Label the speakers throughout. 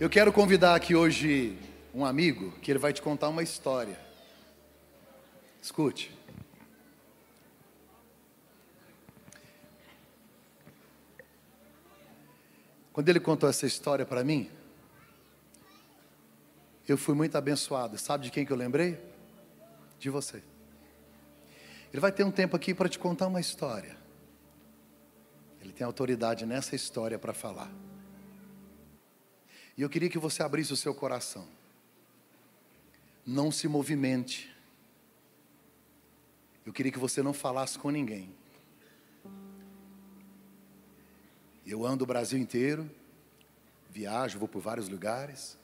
Speaker 1: Eu quero convidar aqui hoje um amigo que ele vai te contar uma história. Escute. Quando ele contou essa história para mim, eu fui muito abençoado. Sabe de quem que eu lembrei? De você. Ele vai ter um tempo aqui para te contar uma história. Ele tem autoridade nessa história para falar. E eu queria que você abrisse o seu coração. Não se movimente. Eu queria que você não falasse com ninguém. Eu ando o Brasil inteiro, viajo, vou por vários lugares.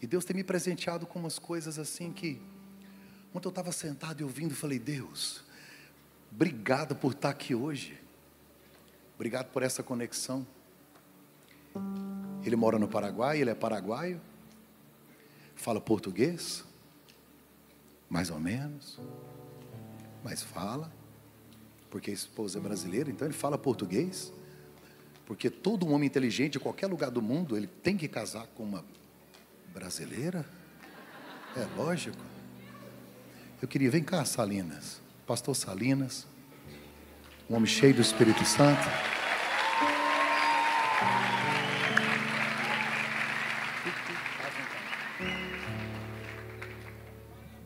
Speaker 1: E Deus tem me presenteado com umas coisas assim que. Ontem eu estava sentado e ouvindo, falei, Deus, obrigado por estar aqui hoje. Obrigado por essa conexão. Ele mora no Paraguai, ele é paraguaio, fala português, mais ou menos, mas fala, porque a esposa é brasileira, então ele fala português, porque todo homem inteligente, em qualquer lugar do mundo, ele tem que casar com uma brasileira. É lógico. Eu queria, vem cá, Salinas, pastor Salinas, um homem cheio do Espírito Santo.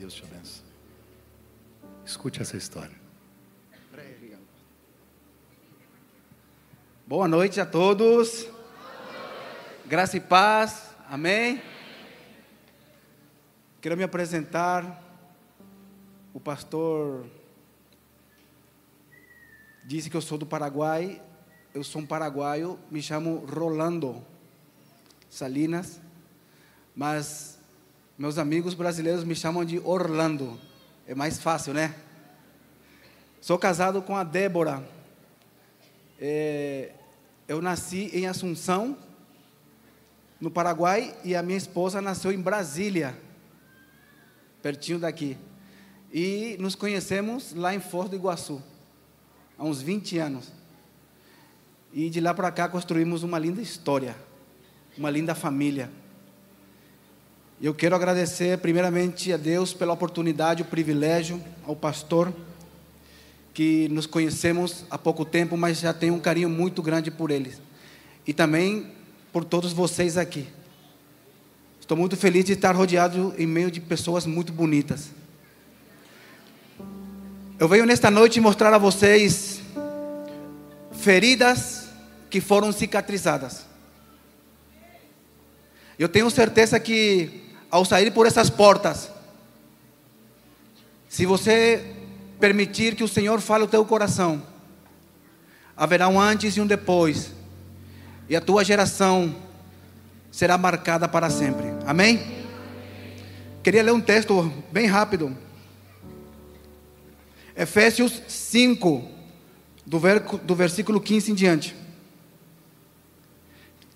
Speaker 1: Deus te abençoe. Escute essa história.
Speaker 2: Boa noite a todos. Graça e paz. Amém. Quero me apresentar. O pastor disse que eu sou do Paraguai. Eu sou um paraguaio. Me chamo Rolando Salinas. Mas meus amigos brasileiros me chamam de Orlando. É mais fácil, né? Sou casado com a Débora. É, eu nasci em Assunção, no Paraguai, e a minha esposa nasceu em Brasília, pertinho daqui. E nos conhecemos lá em Foz do Iguaçu, há uns 20 anos. E de lá para cá construímos uma linda história, uma linda família. Eu quero agradecer primeiramente a Deus pela oportunidade, o privilégio, ao pastor, que nos conhecemos há pouco tempo, mas já tenho um carinho muito grande por eles. E também por todos vocês aqui. Estou muito feliz de estar rodeado em meio de pessoas muito bonitas. Eu venho nesta noite mostrar a vocês feridas que foram cicatrizadas. Eu tenho certeza que ao sair por essas portas, se você permitir que o Senhor fale o teu coração, haverá um antes e um depois, e a tua geração será marcada para sempre. Amém? Queria ler um texto bem rápido. Efésios 5, do, ver, do versículo 15 em diante.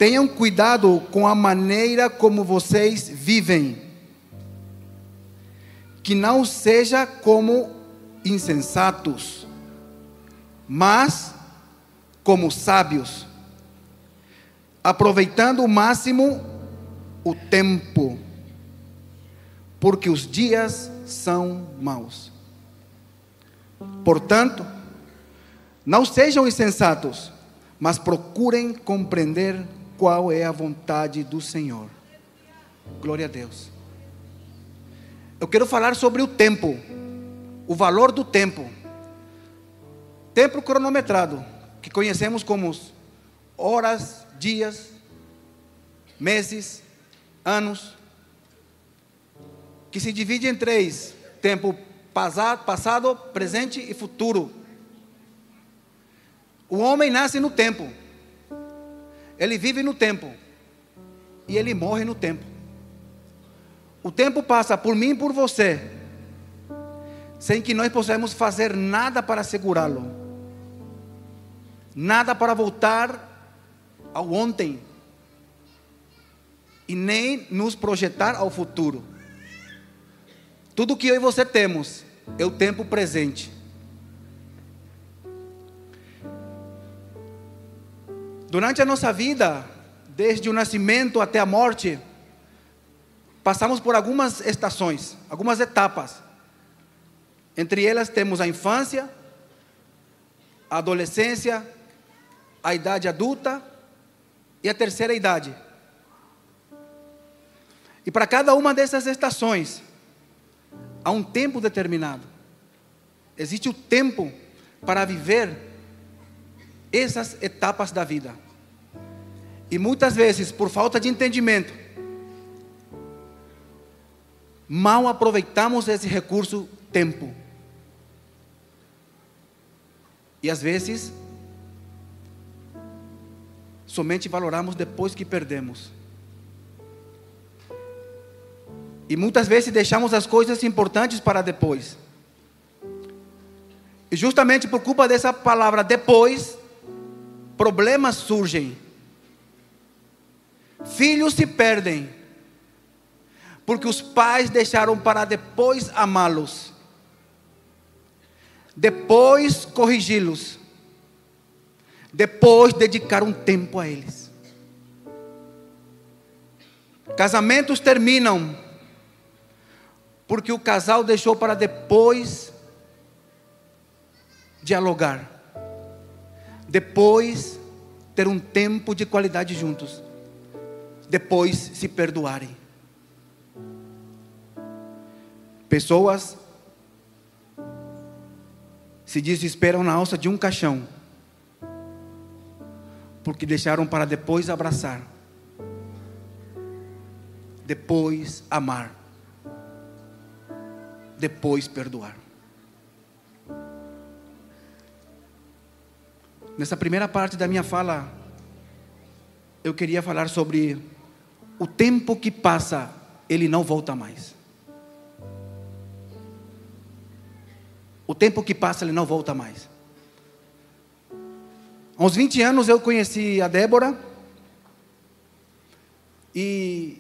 Speaker 2: Tenham cuidado com a maneira como vocês vivem, que não seja como insensatos, mas como sábios, aproveitando o máximo o tempo, porque os dias são maus. Portanto, não sejam insensatos, mas procurem compreender qual é a vontade do Senhor. Glória a Deus. Eu quero falar sobre o tempo, o valor do tempo. Tempo cronometrado, que conhecemos como horas, dias, meses, anos, que se divide em três: tempo passado, presente e futuro. O homem nasce no tempo. Ele vive no tempo. E ele morre no tempo. O tempo passa por mim e por você. Sem que nós possamos fazer nada para segurá-lo. Nada para voltar ao ontem. E nem nos projetar ao futuro. Tudo que eu e você temos é o tempo presente. Durante a nossa vida, desde o nascimento até a morte, passamos por algumas estações, algumas etapas. Entre elas temos a infância, a adolescência, a idade adulta e a terceira idade. E para cada uma dessas estações, há um tempo determinado. Existe o tempo para viver essas etapas da vida. E muitas vezes, por falta de entendimento, mal aproveitamos esse recurso tempo. E às vezes, somente valoramos depois que perdemos. E muitas vezes deixamos as coisas importantes para depois. E justamente por culpa dessa palavra depois, problemas surgem. Filhos se perdem. Porque os pais deixaram para depois amá-los. Depois corrigi-los. Depois dedicar um tempo a eles. Casamentos terminam porque o casal deixou para depois dialogar, depois ter um tempo de qualidade juntos, depois se perdoarem. Pessoas se desesperam na alça de um caixão, porque deixaram para depois abraçar, depois amar depois perdoar. Nessa primeira parte da minha fala, eu queria falar sobre o tempo que passa, ele não volta mais. O tempo que passa, ele não volta mais. Há uns 20 anos eu conheci a Débora e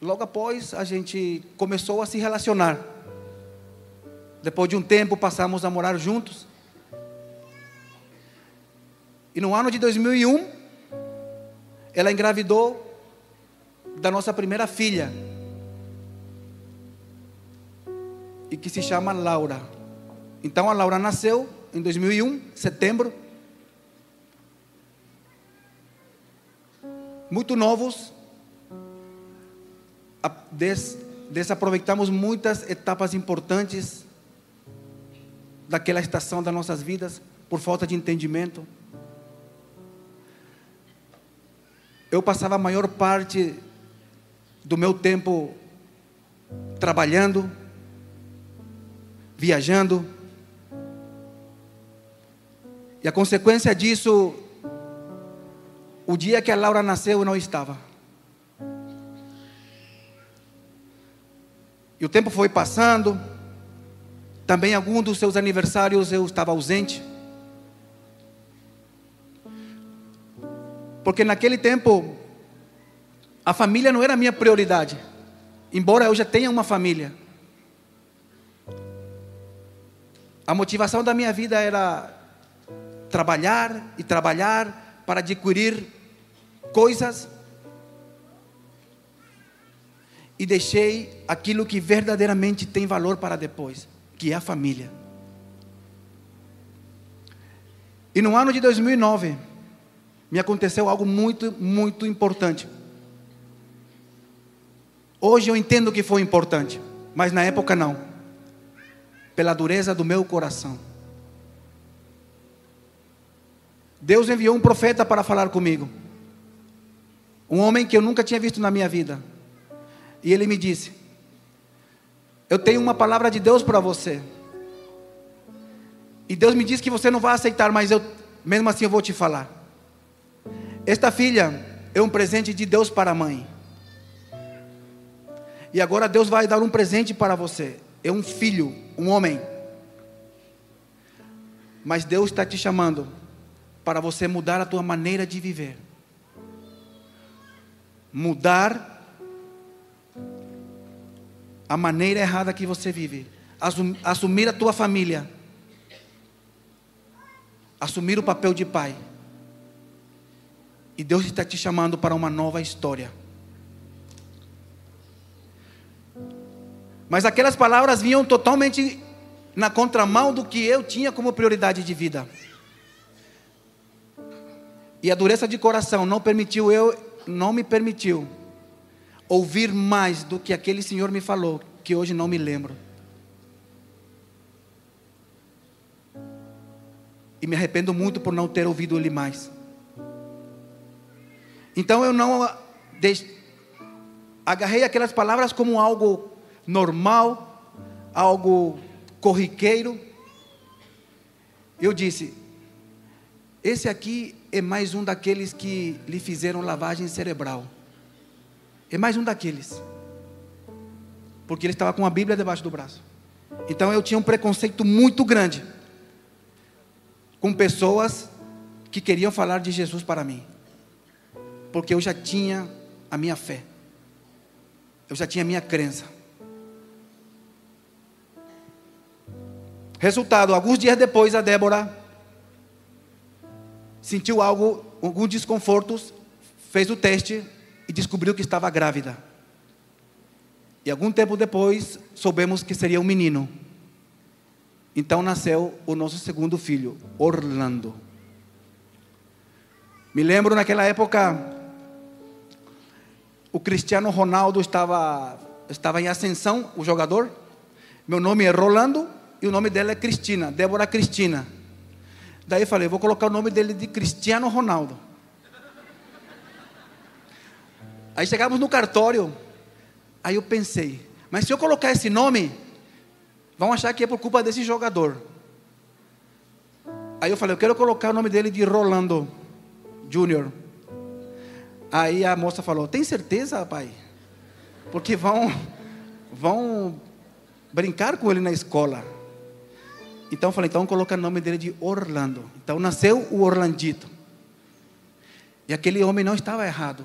Speaker 2: logo após a gente começou a se relacionar. Depois de um tempo, passamos a morar juntos. E no ano de 2001, ela engravidou da nossa primeira filha, e que se chama Laura. Então a Laura nasceu em 2001, setembro. Muito novos, des, desaproveitamos muitas etapas importantes daquela estação das nossas vidas por falta de entendimento. Eu passava a maior parte do meu tempo trabalhando, viajando. E a consequência disso, o dia que a Laura nasceu, eu não estava. E o tempo foi passando, também algum dos seus aniversários eu estava ausente. Porque naquele tempo a família não era a minha prioridade. Embora eu já tenha uma família. A motivação da minha vida era trabalhar e trabalhar para adquirir coisas e deixei aquilo que verdadeiramente tem valor para depois que é a família. E no ano de 2009, me aconteceu algo muito, muito importante. Hoje eu entendo que foi importante, mas na época não. Pela dureza do meu coração. Deus enviou um profeta para falar comigo. Um homem que eu nunca tinha visto na minha vida. E ele me disse: eu tenho uma palavra de Deus para você. E Deus me diz que você não vai aceitar, mas eu, mesmo assim, eu vou te falar. Esta filha é um presente de Deus para a mãe. E agora Deus vai dar um presente para você. É um filho, um homem. Mas Deus está te chamando para você mudar a tua maneira de viver. Mudar a maneira errada que você vive, assumir a tua família, assumir o papel de pai. E Deus está te chamando para uma nova história. Mas aquelas palavras vinham totalmente na contramão do que eu tinha como prioridade de vida. E a dureza de coração não permitiu eu, não me permitiu ouvir mais do que aquele senhor me falou, que hoje não me lembro. E me arrependo muito por não ter ouvido ele mais. Então eu não agarrei aquelas palavras como algo normal, algo corriqueiro. Eu disse: esse aqui é mais um daqueles que lhe fizeram lavagem cerebral. É mais um daqueles. Porque ele estava com a Bíblia debaixo do braço. Então eu tinha um preconceito muito grande com pessoas que queriam falar de Jesus para mim porque eu já tinha a minha fé, eu já tinha a minha crença. Resultado: alguns dias depois, a Débora sentiu algo, alguns desconfortos, fez o teste e descobriu que estava grávida. E algum tempo depois, soubemos que seria um menino. Então nasceu o nosso segundo filho, Orlando. Me lembro naquela época, o Cristiano Ronaldo estava, estava em ascensão, o jogador. Meu nome é Rolando e o nome dela é Cristina, Débora Cristina. Daí eu falei, vou colocar o nome dele de Cristiano Ronaldo. Aí chegamos no cartório. Aí eu pensei, mas se eu colocar esse nome, vão achar que é por culpa desse jogador. Aí eu falei, eu quero colocar o nome dele de Rolando Júnior. Aí a moça falou: Tem certeza, pai? Porque vão, vão brincar com ele na escola. Então eu falei: Então coloca o nome dele de Orlando. Então nasceu o Orlandito. E aquele homem não estava errado.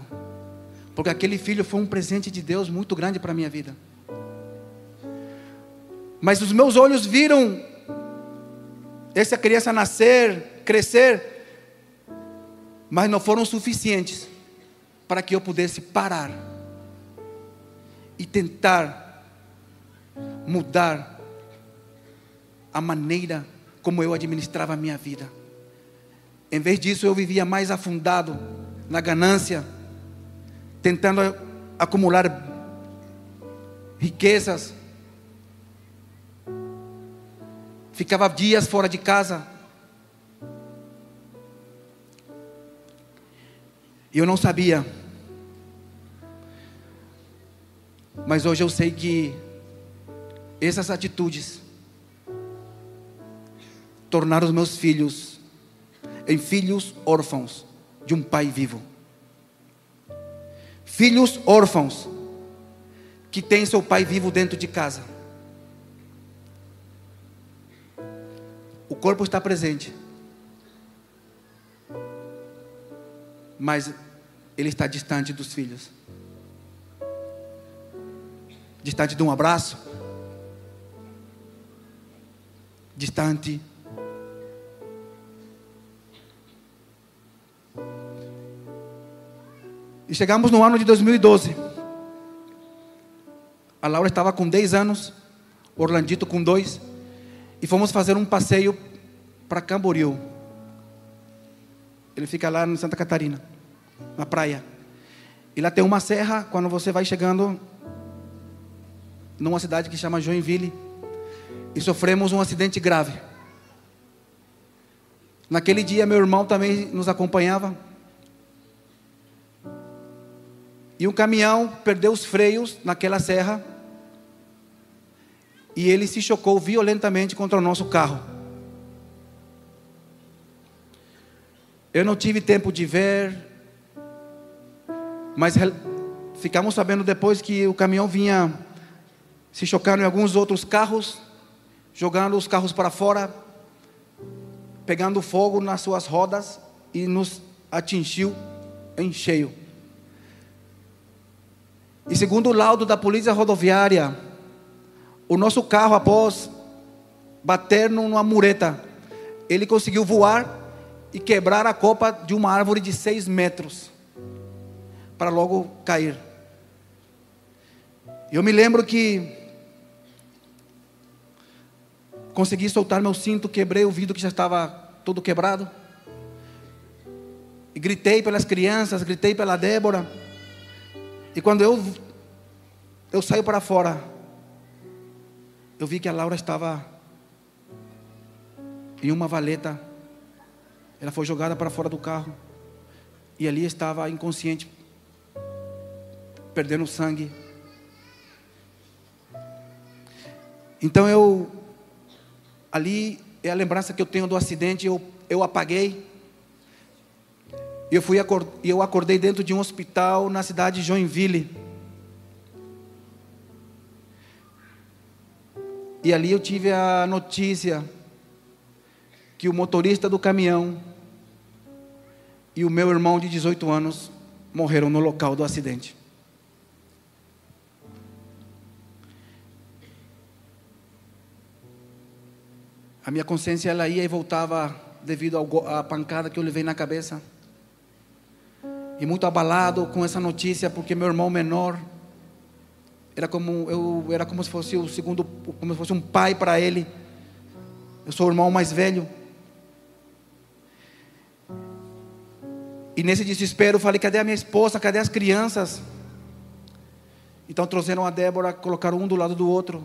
Speaker 2: Porque aquele filho foi um presente de Deus muito grande para a minha vida. Mas os meus olhos viram essa criança nascer, crescer, mas não foram suficientes para que eu pudesse parar e tentar mudar a maneira como eu administrava a minha vida. Em vez disso, eu vivia mais afundado na ganância, tentando acumular riquezas. Ficava dias fora de casa. Eu não sabia Mas hoje eu sei que essas atitudes tornaram os meus filhos em filhos órfãos de um pai vivo. Filhos órfãos que têm seu pai vivo dentro de casa. O corpo está presente, mas ele está distante dos filhos distante de um abraço, distante. E chegamos no ano de 2012. A Laura estava com 10 anos, Orlandito com 2, e fomos fazer um passeio para Camboriú. Ele fica lá em Santa Catarina, na praia. E lá tem uma serra, quando você vai chegando, numa cidade que chama Joinville, e sofremos um acidente grave. Naquele dia, meu irmão também nos acompanhava. E um caminhão perdeu os freios naquela serra. E ele se chocou violentamente contra o nosso carro. Eu não tive tempo de ver, mas ficamos sabendo depois que o caminhão vinha se chocaram em alguns outros carros, jogando os carros para fora, pegando fogo nas suas rodas e nos atingiu em cheio. E segundo o laudo da polícia rodoviária, o nosso carro, após bater numa mureta, ele conseguiu voar e quebrar a copa de uma árvore de seis metros, para logo cair. Eu me lembro que consegui soltar meu cinto, quebrei o vidro que já estava todo quebrado. E gritei pelas crianças, gritei pela Débora. E quando eu eu saio para fora, eu vi que a Laura estava em uma valeta. Ela foi jogada para fora do carro. E ali estava inconsciente, perdendo sangue. Então eu, ali é a lembrança que eu tenho do acidente, eu, eu apaguei. Eu, fui, eu acordei dentro de um hospital na cidade de Joinville. E ali eu tive a notícia que o motorista do caminhão e o meu irmão de 18 anos morreram no local do acidente. A minha consciência ela ia e voltava devido à pancada que eu levei na cabeça. E muito abalado com essa notícia, porque meu irmão menor era como eu era como se fosse o segundo, como se fosse um pai para ele. Eu sou o irmão mais velho. E nesse desespero eu falei: cadê a minha esposa? Cadê as crianças? Então trouxeram a Débora, colocaram um do lado do outro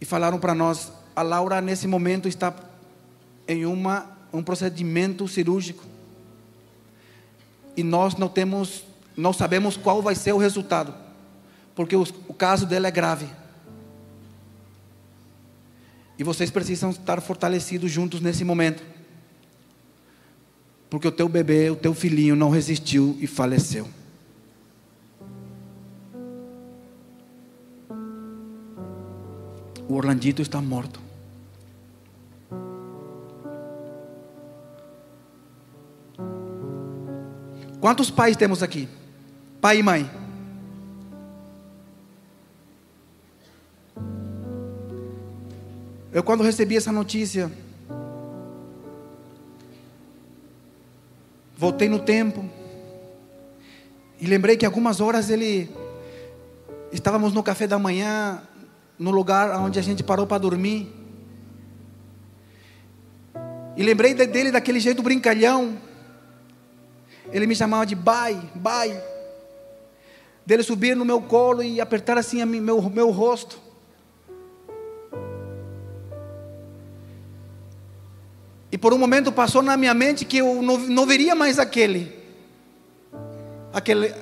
Speaker 2: e falaram para nós: a Laura nesse momento está em uma, um procedimento cirúrgico. E nós não temos, não sabemos qual vai ser o resultado, porque o, o caso dela é grave. E vocês precisam estar fortalecidos juntos nesse momento. Porque o teu bebê, o teu filhinho não resistiu e faleceu. O Orlandito está morto. Quantos pais temos aqui? Pai e mãe. Eu, quando recebi essa notícia, voltei no tempo e lembrei que algumas horas ele estávamos no café da manhã no lugar onde a gente parou para dormir. E lembrei dele daquele jeito brincalhão. Ele me chamava de bai, bai. Dele subir no meu colo e apertar assim meu, meu rosto. E por um momento passou na minha mente que eu não, não veria mais aquele, aquele,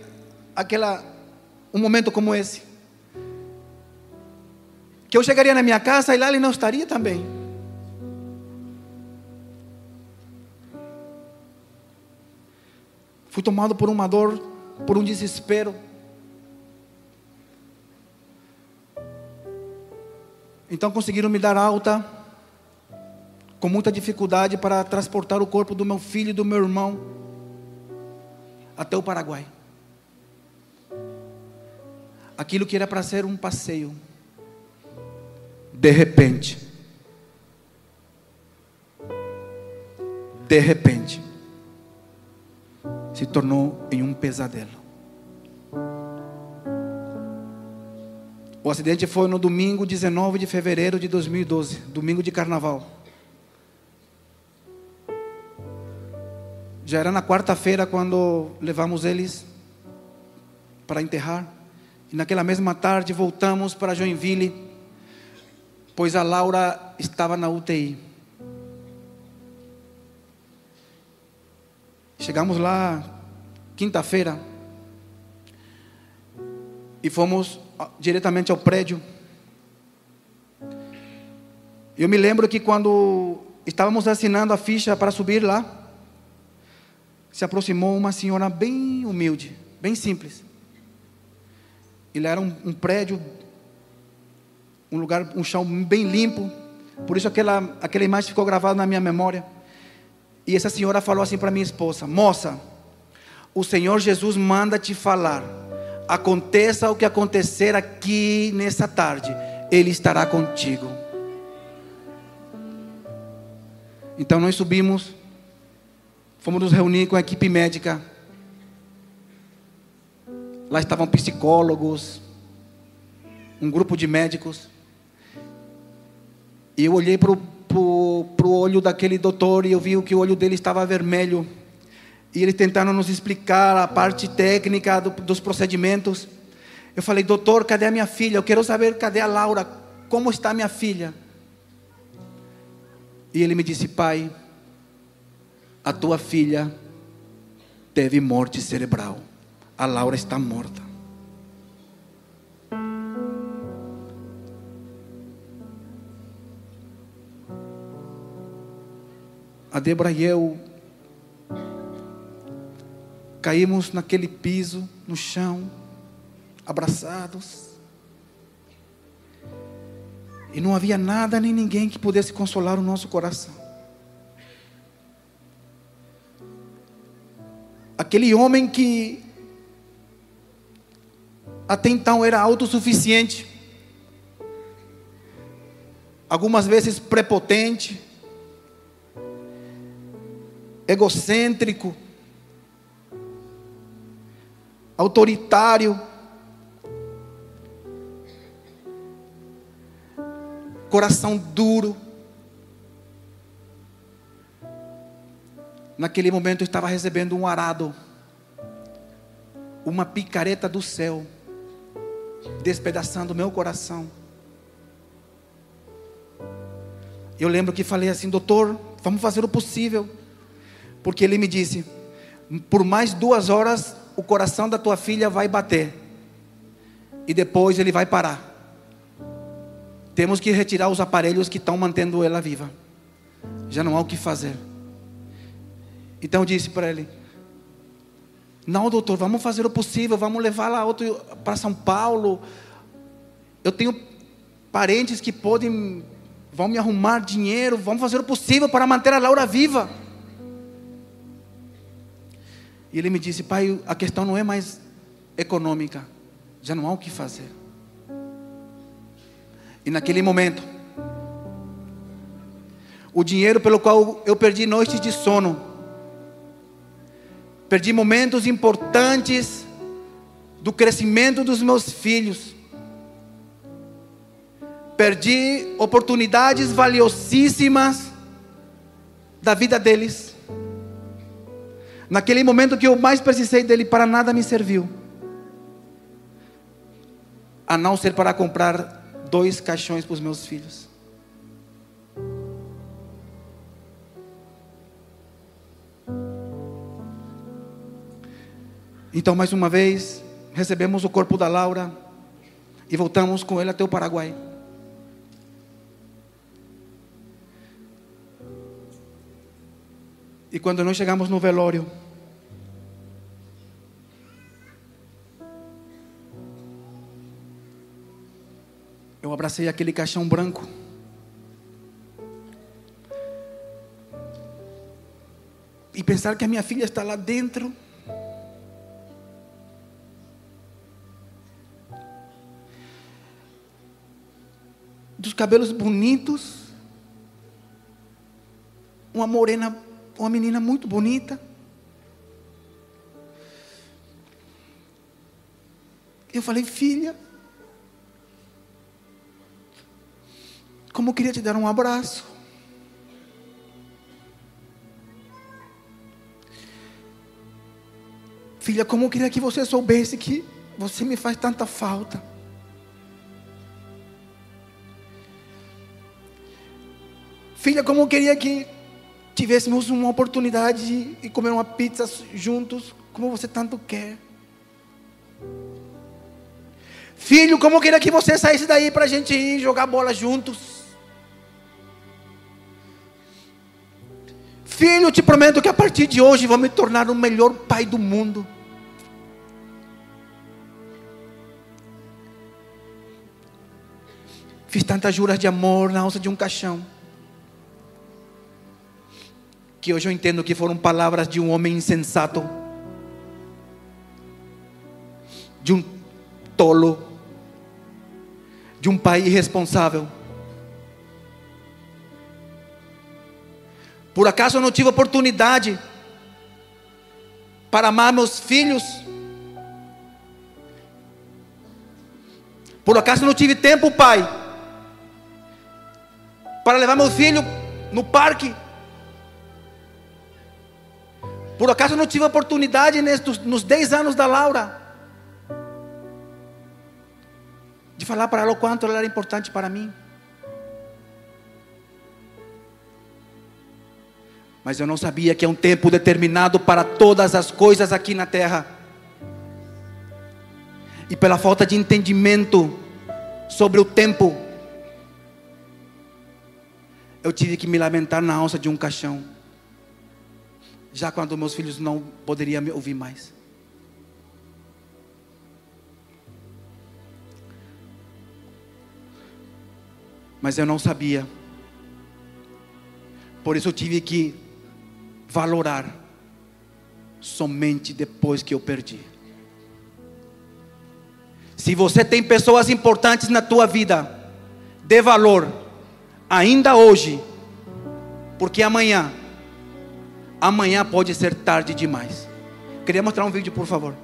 Speaker 2: aquela, um momento como esse que eu chegaria na minha casa e lá ele não estaria também. Fui tomado por uma dor, por um desespero. Então conseguiram me dar alta, com muita dificuldade, para transportar o corpo do meu filho e do meu irmão até o Paraguai. Aquilo que era para ser um passeio de repente, de repente, se tornou em um pesadelo. O acidente foi no domingo 19 de fevereiro de 2012, domingo de carnaval. Já era na quarta-feira quando levamos eles para enterrar. E naquela mesma tarde voltamos para Joinville pois a Laura estava na UTI. Chegamos lá quinta-feira e fomos diretamente ao prédio. Eu me lembro que quando estávamos assinando a ficha para subir lá, se aproximou uma senhora bem humilde, bem simples. Ele era um, um prédio um lugar, um chão bem limpo. Por isso aquela, aquela imagem ficou gravada na minha memória. E essa senhora falou assim para minha esposa: Moça, o Senhor Jesus manda te falar. Aconteça o que acontecer aqui nessa tarde, Ele estará contigo. Então nós subimos Fomos nos reunir com a equipe médica. Lá estavam psicólogos, um grupo de médicos. E eu olhei para o olho daquele doutor e eu vi que o olho dele estava vermelho. E eles tentaram nos explicar a parte técnica do, dos procedimentos. Eu falei, doutor, cadê a minha filha? Eu quero saber cadê a Laura, como está minha filha? E ele me disse, pai, a tua filha teve morte cerebral. A Laura está morta. A Débora e eu caímos naquele piso, no chão, abraçados. E não havia nada nem ninguém que pudesse consolar o nosso coração. Aquele homem que até então era autossuficiente, algumas vezes prepotente, egocêntrico, autoritário, coração duro. Naquele momento eu estava recebendo um arado, uma picareta do céu despedaçando meu coração. Eu lembro que falei assim, doutor, vamos fazer o possível. Porque ele me disse: por mais duas horas o coração da tua filha vai bater. E depois ele vai parar. Temos que retirar os aparelhos que estão mantendo ela viva. Já não há o que fazer. Então eu disse para ele: não, doutor, vamos fazer o possível, vamos levá-la para São Paulo. Eu tenho parentes que podem, vão me arrumar dinheiro, vamos fazer o possível para manter a Laura viva. E ele me disse, pai, a questão não é mais econômica, já não há o que fazer. E naquele momento, o dinheiro pelo qual eu perdi noites de sono, Perdi momentos importantes do crescimento dos meus filhos. Perdi oportunidades valiosíssimas da vida deles. Naquele momento que eu mais precisei dele, para nada me serviu. A não ser para comprar dois caixões para os meus filhos. Então, mais uma vez, recebemos o corpo da Laura e voltamos com ele até o Paraguai. E quando nós chegamos no velório, eu abracei aquele caixão branco. E pensar que a minha filha está lá dentro. dos cabelos bonitos, uma morena, uma menina muito bonita. Eu falei, filha, como eu queria te dar um abraço. Filha, como eu queria que você soubesse que você me faz tanta falta. Filha, como eu queria que tivéssemos uma oportunidade de comer uma pizza juntos, como você tanto quer. Filho, como eu queria que você saísse daí para a gente ir jogar bola juntos. Filho, te prometo que a partir de hoje vou me tornar o melhor pai do mundo. Fiz tantas juras de amor na alça de um caixão que hoje eu entendo que foram palavras de um homem insensato, de um tolo, de um pai irresponsável. Por acaso eu não tive oportunidade para amar meus filhos. Por acaso não tive tempo, pai, para levar meu filho no parque? Por acaso não tive oportunidade nestes, nos 10 anos da Laura de falar para ela o quanto ela era importante para mim? Mas eu não sabia que é um tempo determinado para todas as coisas aqui na terra. E pela falta de entendimento sobre o tempo, eu tive que me lamentar na alça de um caixão. Já quando meus filhos não poderiam me ouvir mais. Mas eu não sabia. Por isso eu tive que valorar somente depois que eu perdi. Se você tem pessoas importantes na tua vida, dê valor ainda hoje, porque amanhã, amanhã pode ser tarde demais. Queria mostrar um vídeo, por favor.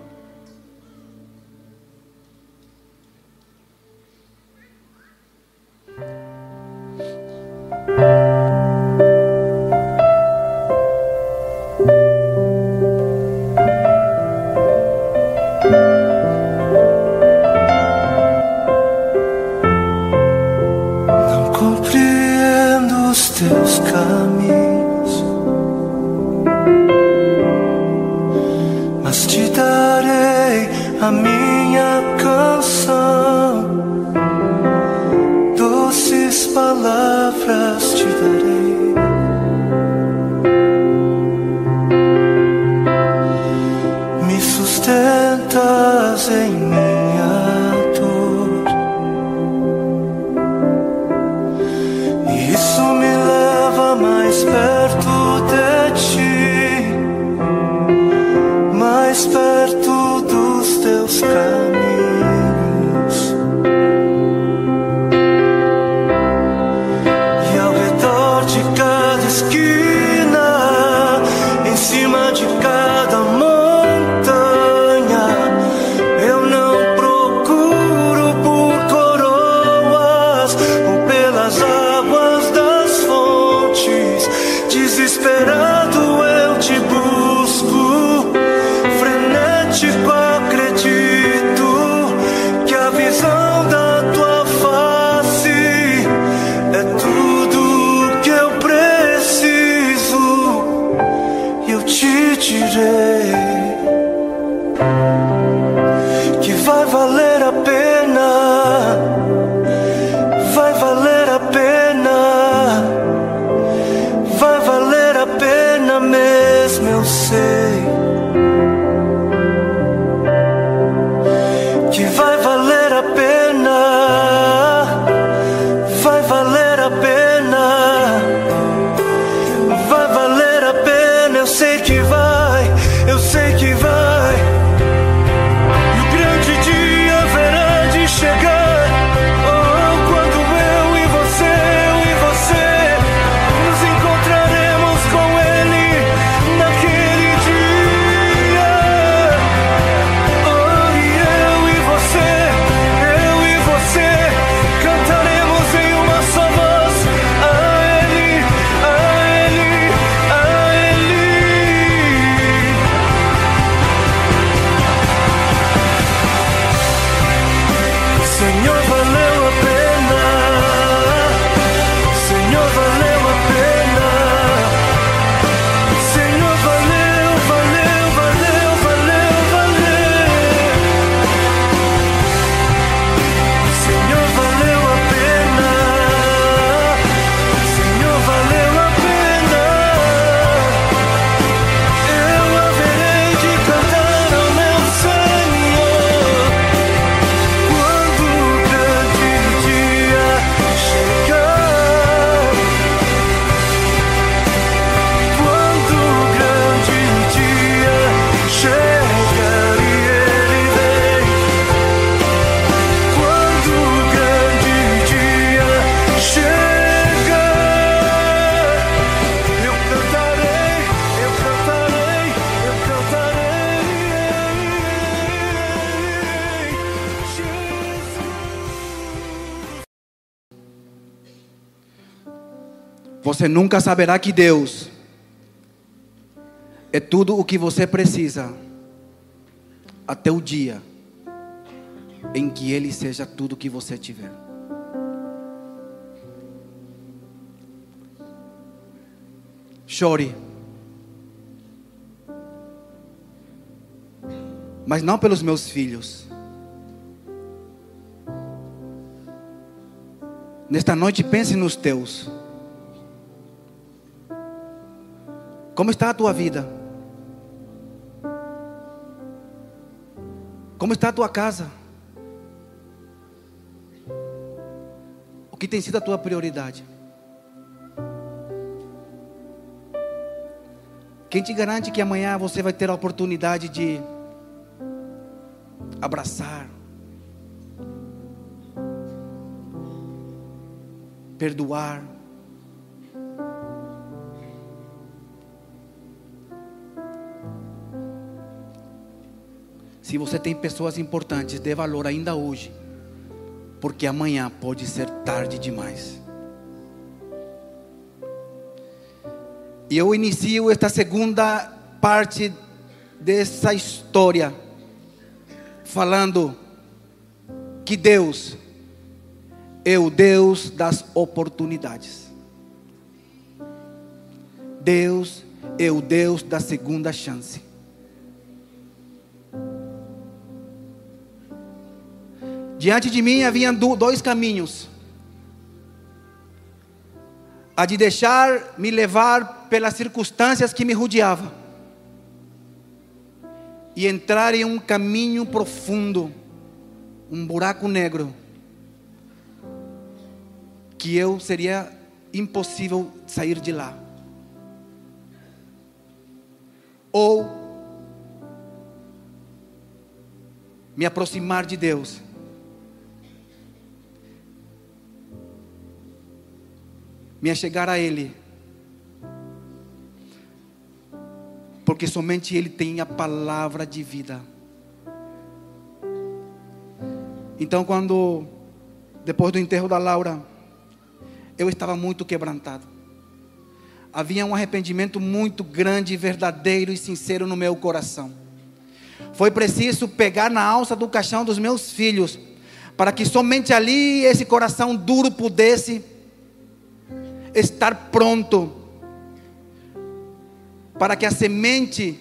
Speaker 3: que vai valer a pena.
Speaker 2: Você nunca saberá que Deus é tudo o que você precisa até o dia em que Ele seja tudo o que você tiver. Chore. Mas não pelos meus filhos. Nesta noite pense nos teus. Como está a tua vida? Como está a tua casa? O que tem sido a tua prioridade? Quem te garante que amanhã você vai ter a oportunidade de abraçar, perdoar, Se você tem pessoas importantes, dê valor ainda hoje, porque amanhã pode ser tarde demais. E eu inicio esta segunda parte dessa história falando que Deus é o Deus das oportunidades. Deus é o Deus da segunda chance. Diante de mim havia dois caminhos: a de deixar me levar pelas circunstâncias que me rodeavam. E entrar em um caminho profundo, um buraco negro, que eu seria impossível sair de lá. Ou me aproximar de Deus me achegar a Ele. Porque somente Ele tem a palavra de vida. Então, quando, depois do enterro da Laura, eu estava muito quebrantado. Havia um arrependimento muito grande, verdadeiro e sincero no meu coração. Foi preciso pegar na alça do caixão dos meus filhos, para que somente ali esse coração duro pudesse estar pronto para que a semente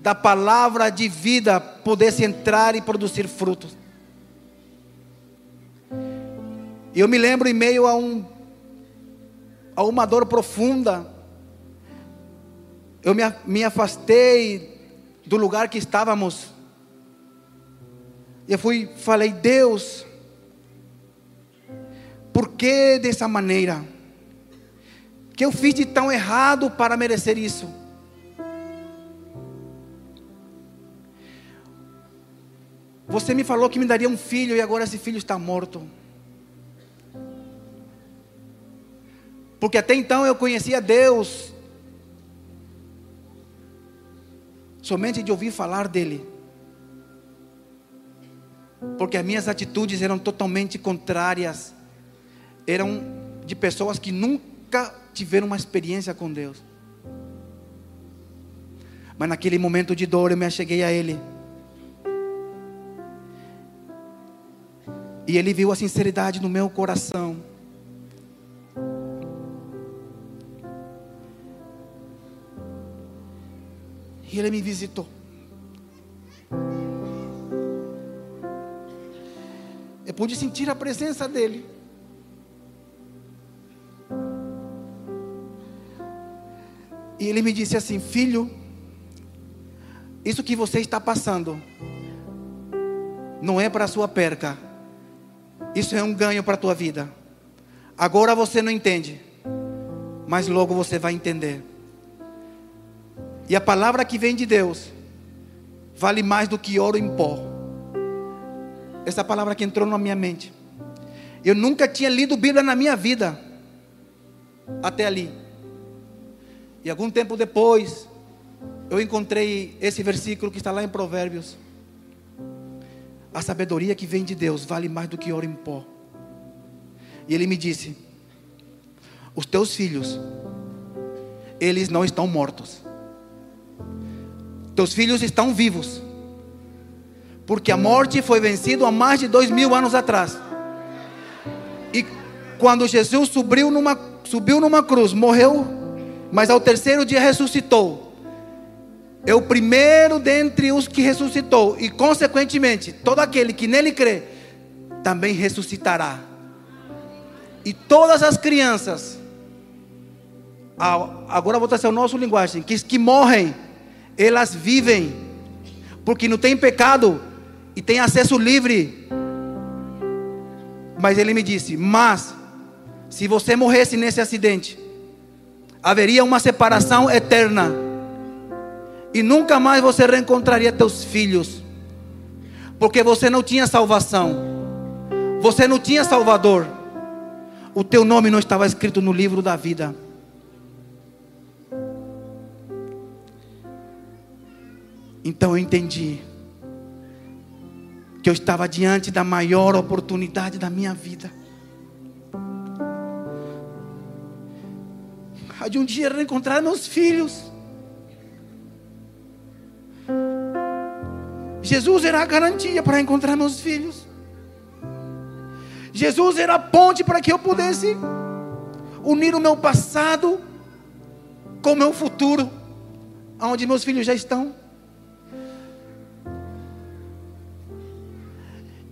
Speaker 2: da palavra de vida pudesse entrar e produzir frutos. Eu me lembro em meio a um a uma dor profunda, eu me, me afastei do lugar que estávamos. Eu fui, falei, Deus, por que dessa maneira? Que eu fiz de tão errado para merecer isso? Você me falou que me daria um filho e agora esse filho está morto. Porque até então eu conhecia Deus somente de ouvir falar dele. Porque as minhas atitudes eram totalmente contrárias, eram de pessoas que nunca tiveram uma experiência com Deus. Mas naquele momento de dor eu me acheguei a Ele. E Ele viu a sinceridade no meu coração. E Ele me visitou. Eu pude sentir a presença dEle. E ele me disse assim: Filho, isso que você está passando não é para a sua perca, isso é um ganho para a tua vida. Agora você não entende, mas logo você vai entender. E a palavra que vem de Deus vale mais do que ouro em pó. Essa palavra que entrou na minha mente. Eu nunca tinha lido Bíblia na minha vida, até ali. E algum tempo depois, eu encontrei esse versículo que está lá em Provérbios. A sabedoria que vem de Deus vale mais do que ouro em pó. E ele me disse: os teus filhos, eles não estão mortos. Teus filhos estão vivos. Porque a morte foi vencida há mais de dois mil anos atrás. E quando Jesus subiu numa, subiu numa cruz, morreu, mas ao terceiro dia ressuscitou. É o primeiro dentre os que ressuscitou. E consequentemente, todo aquele que nele crê, também ressuscitará. E todas as crianças, agora vou trazer o nosso linguagem, que, que morrem, elas vivem, porque não tem pecado e tem acesso livre. Mas ele me disse: Mas, se você morresse nesse acidente, haveria uma separação eterna, e nunca mais você reencontraria teus filhos, porque você não tinha salvação, você não tinha Salvador o teu nome não estava escrito no livro da vida. Então eu entendi que eu estava diante da maior oportunidade da minha vida. De um dia reencontrar meus filhos. Jesus era a garantia para encontrar meus filhos. Jesus era a ponte para que eu pudesse unir o meu passado com o meu futuro, aonde meus filhos já estão.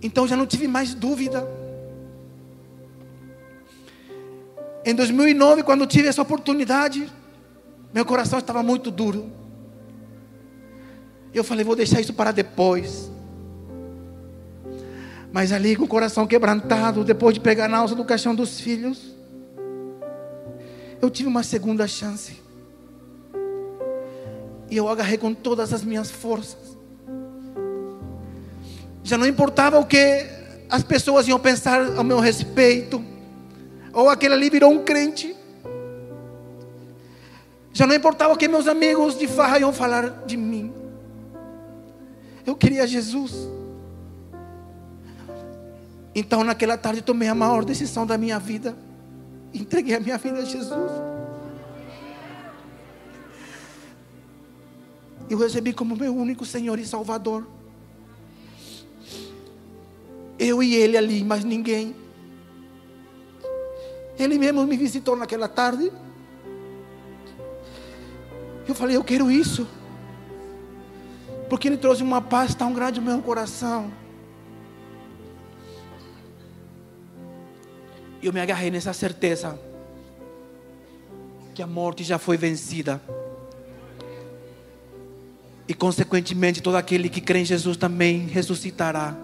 Speaker 2: Então já não tive mais dúvida. Em 2009, quando tive essa oportunidade, meu coração estava muito duro. Eu falei, vou deixar isso para depois. Mas ali com o coração quebrantado, depois de pegar na alça do caixão dos filhos, eu tive uma segunda chance. E eu agarrei com todas as minhas forças. Já não importava o que as pessoas iam pensar ao meu respeito. Ou aquele ali virou um crente. Já não importava o que meus amigos de farra iam falar de mim. Eu queria Jesus. Então, naquela tarde, tomei a maior decisão da minha vida. Entreguei a minha vida a Jesus. Eu recebi como meu único Senhor e Salvador. Eu e Ele ali, mas ninguém. Ele mesmo me visitou naquela tarde. Eu falei, eu quero isso. Porque Ele trouxe uma paz tão grande no meu coração. eu me agarrei nessa certeza que a morte já foi vencida. E consequentemente todo aquele que crê em Jesus também ressuscitará.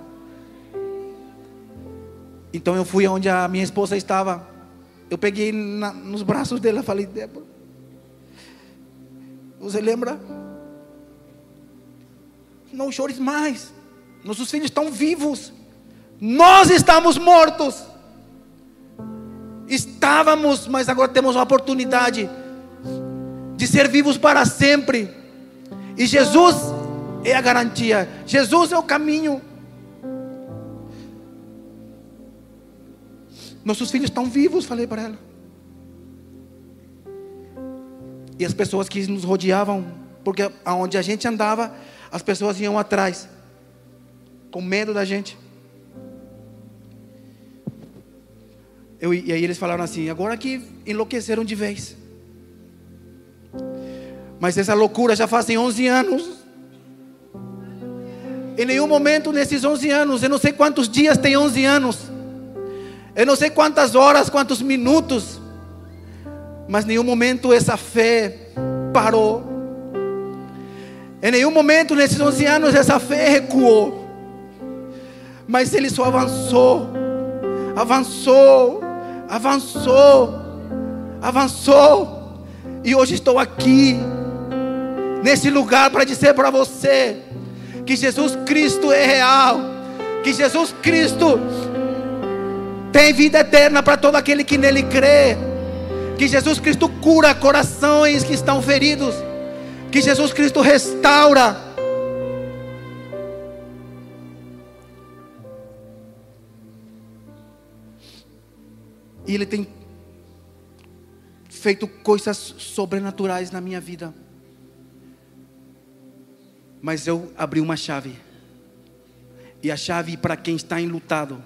Speaker 2: Então eu fui onde a minha esposa estava. Eu peguei na, nos braços dela e falei, Débora, você lembra? Não chores mais. Nossos filhos estão vivos. Nós estamos mortos. Estávamos, mas agora temos a oportunidade de ser vivos para sempre. E Jesus é a garantia. Jesus é o caminho. Nossos filhos estão vivos, falei para ela. E as pessoas que nos rodeavam, porque aonde a gente andava, as pessoas iam atrás, com medo da gente. Eu, e aí eles falaram assim: agora que enlouqueceram de vez. Mas essa loucura já fazem 11 anos. Em nenhum momento nesses 11 anos, eu não sei quantos dias tem 11 anos. Eu não sei quantas horas, quantos minutos. Mas nenhum momento essa fé parou. Em nenhum momento nesses 11 anos essa fé recuou. Mas ele só avançou. Avançou avançou, avançou, e hoje estou aqui, nesse lugar, para dizer para você que Jesus Cristo é real, que Jesus Cristo tem vida eterna para todo aquele que nele crê, que Jesus Cristo cura corações que estão feridos, que Jesus Cristo restaura. E Ele tem feito coisas sobrenaturais na minha vida. Mas eu abri uma chave. E a chave para quem está enlutado.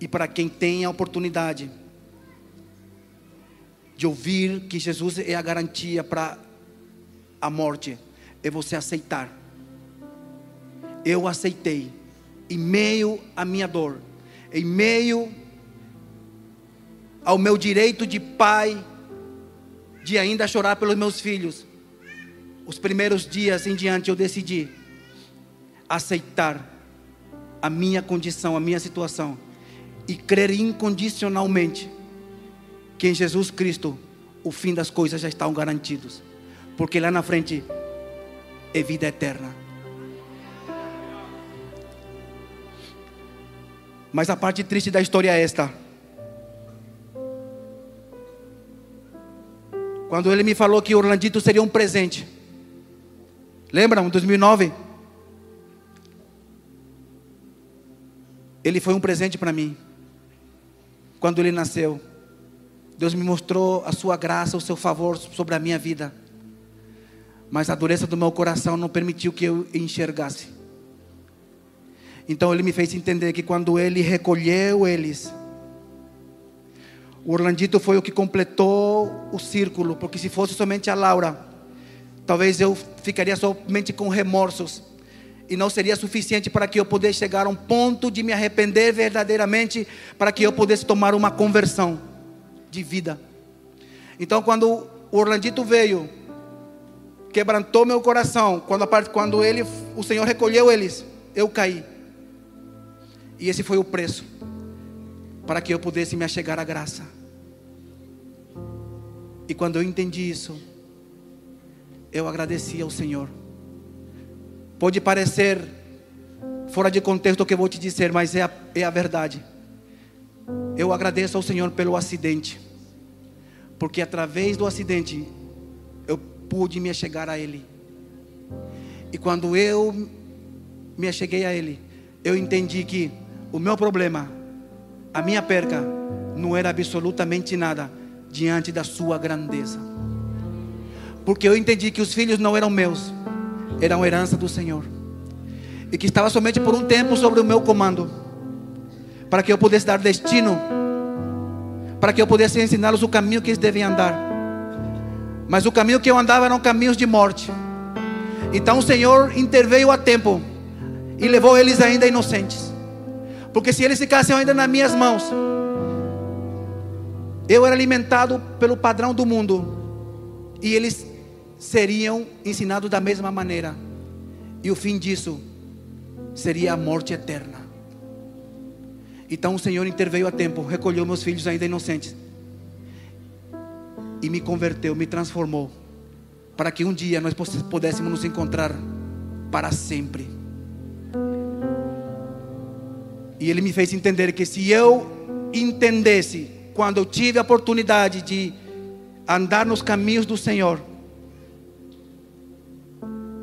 Speaker 2: E para quem tem a oportunidade de ouvir que Jesus é a garantia para a morte, é você aceitar. Eu aceitei, em meio à minha dor, em meio ao meu direito de pai, de ainda chorar pelos meus filhos. Os primeiros dias em diante eu decidi aceitar a minha condição, a minha situação e crer incondicionalmente que em Jesus Cristo o fim das coisas já estão garantidos, porque lá na frente é vida eterna. Mas a parte triste da história é esta. Quando ele me falou que Orlandito seria um presente. Lembram? Em 2009? Ele foi um presente para mim. Quando ele nasceu. Deus me mostrou a sua graça, o seu favor sobre a minha vida. Mas a dureza do meu coração não permitiu que eu enxergasse. Então ele me fez entender que quando ele recolheu eles, o Orlandito foi o que completou o círculo, porque se fosse somente a Laura, talvez eu ficaria somente com remorsos e não seria suficiente para que eu pudesse chegar a um ponto de me arrepender verdadeiramente, para que eu pudesse tomar uma conversão de vida. Então, quando o Orlandito veio, quebrantou meu coração, quando, a quando ele, o Senhor recolheu eles, eu caí. E esse foi o preço para que eu pudesse me achegar à graça. E quando eu entendi isso, eu agradeci ao Senhor. Pode parecer fora de contexto o que eu vou te dizer, mas é a, é a verdade. Eu agradeço ao Senhor pelo acidente, porque através do acidente eu pude me achegar a Ele. E quando eu me acheguei a Ele, eu entendi que o meu problema, a minha perca, não era absolutamente nada diante da Sua grandeza. Porque eu entendi que os filhos não eram meus, eram herança do Senhor, e que estava somente por um tempo sobre o meu comando para que eu pudesse dar destino, para que eu pudesse ensiná-los o caminho que eles devem andar. Mas o caminho que eu andava eram caminhos de morte. Então o Senhor interveio a tempo e levou eles ainda inocentes. Porque se eles ficassem ainda nas minhas mãos, eu era alimentado pelo padrão do mundo e eles seriam ensinados da mesma maneira. E o fim disso seria a morte eterna. Então o Senhor interveio a tempo, recolheu meus filhos ainda inocentes e me converteu, me transformou, para que um dia nós pudéssemos nos encontrar para sempre. E Ele me fez entender que se eu entendesse, quando eu tive a oportunidade de andar nos caminhos do Senhor,